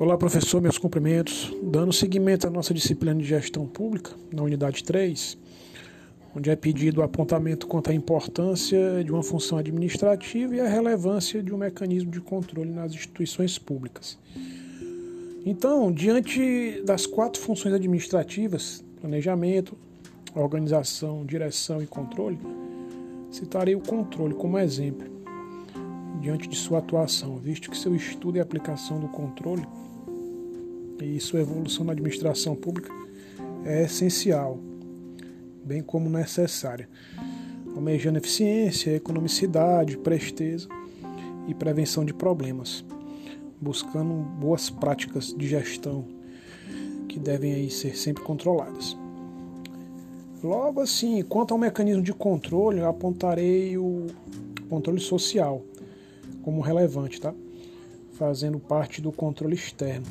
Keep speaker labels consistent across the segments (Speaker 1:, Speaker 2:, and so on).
Speaker 1: Olá, professor, meus cumprimentos. Dando seguimento à nossa disciplina de gestão pública, na unidade 3, onde é pedido o apontamento quanto à importância de uma função administrativa e a relevância de um mecanismo de controle nas instituições públicas. Então, diante das quatro funções administrativas, planejamento, organização, direção e controle, citarei o controle como exemplo diante de sua atuação, visto que seu estudo e aplicação do controle e sua evolução na administração pública é essencial, bem como necessária, almejando eficiência, economicidade, presteza e prevenção de problemas, buscando boas práticas de gestão que devem aí ser sempre controladas. Logo assim, quanto ao mecanismo de controle, eu apontarei o controle social como relevante, tá? Fazendo parte do controle externo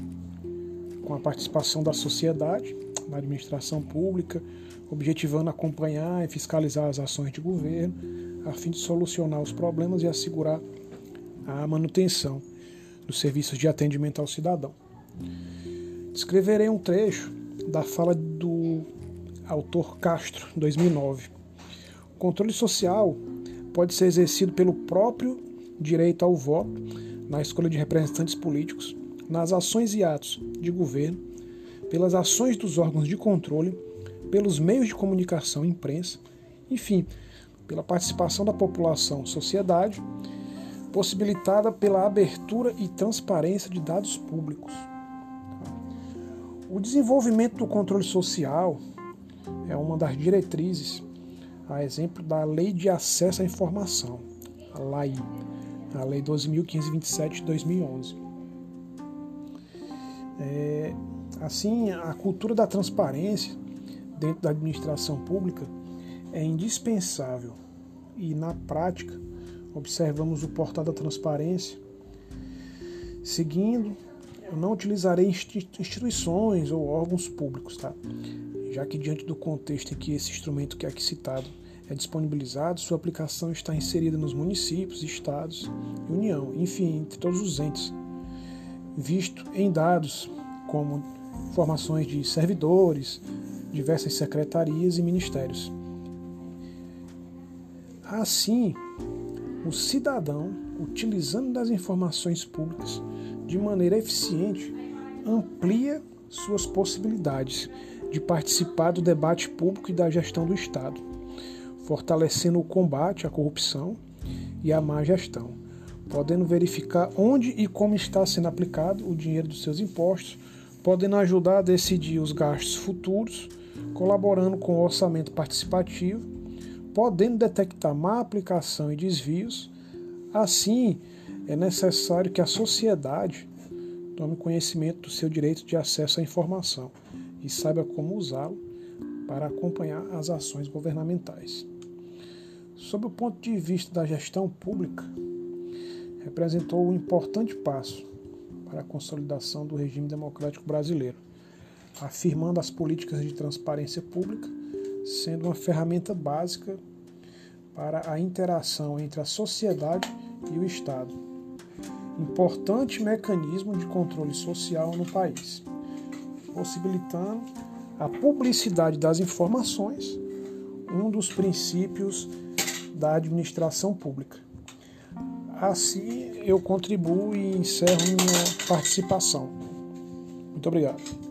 Speaker 1: com a participação da sociedade, na administração pública, objetivando acompanhar e fiscalizar as ações de governo, a fim de solucionar os problemas e assegurar a manutenção dos serviços de atendimento ao cidadão. Descreverei um trecho da fala do autor Castro, 2009. O controle social pode ser exercido pelo próprio direito ao voto na escolha de representantes políticos nas ações e atos de governo, pelas ações dos órgãos de controle, pelos meios de comunicação e imprensa, enfim, pela participação da população, sociedade, possibilitada pela abertura e transparência de dados públicos. O desenvolvimento do controle social é uma das diretrizes, a exemplo da Lei de Acesso à Informação, a LAI, a Lei 12.527 de 2011. É, assim, a cultura da transparência dentro da administração pública é indispensável e, na prática, observamos o portal da transparência. Seguindo, eu não utilizarei instituições ou órgãos públicos, tá? já que, diante do contexto em que esse instrumento que é aqui citado é disponibilizado, sua aplicação está inserida nos municípios, estados e União, enfim, entre todos os entes visto em dados como informações de servidores, diversas secretarias e ministérios. Assim, o cidadão, utilizando das informações públicas de maneira eficiente, amplia suas possibilidades de participar do debate público e da gestão do Estado, fortalecendo o combate à corrupção e à má gestão podendo verificar onde e como está sendo aplicado o dinheiro dos seus impostos, podendo ajudar a decidir os gastos futuros, colaborando com o orçamento participativo, podendo detectar má aplicação e desvios. Assim, é necessário que a sociedade tome conhecimento do seu direito de acesso à informação e saiba como usá-lo para acompanhar as ações governamentais. Sob o ponto de vista da gestão pública, representou um importante passo para a consolidação do regime democrático brasileiro, afirmando as políticas de transparência pública, sendo uma ferramenta básica para a interação entre a sociedade e o Estado. Importante mecanismo de controle social no país, possibilitando a publicidade das informações, um dos princípios da administração pública. Assim eu contribuo e encerro minha participação. Muito obrigado.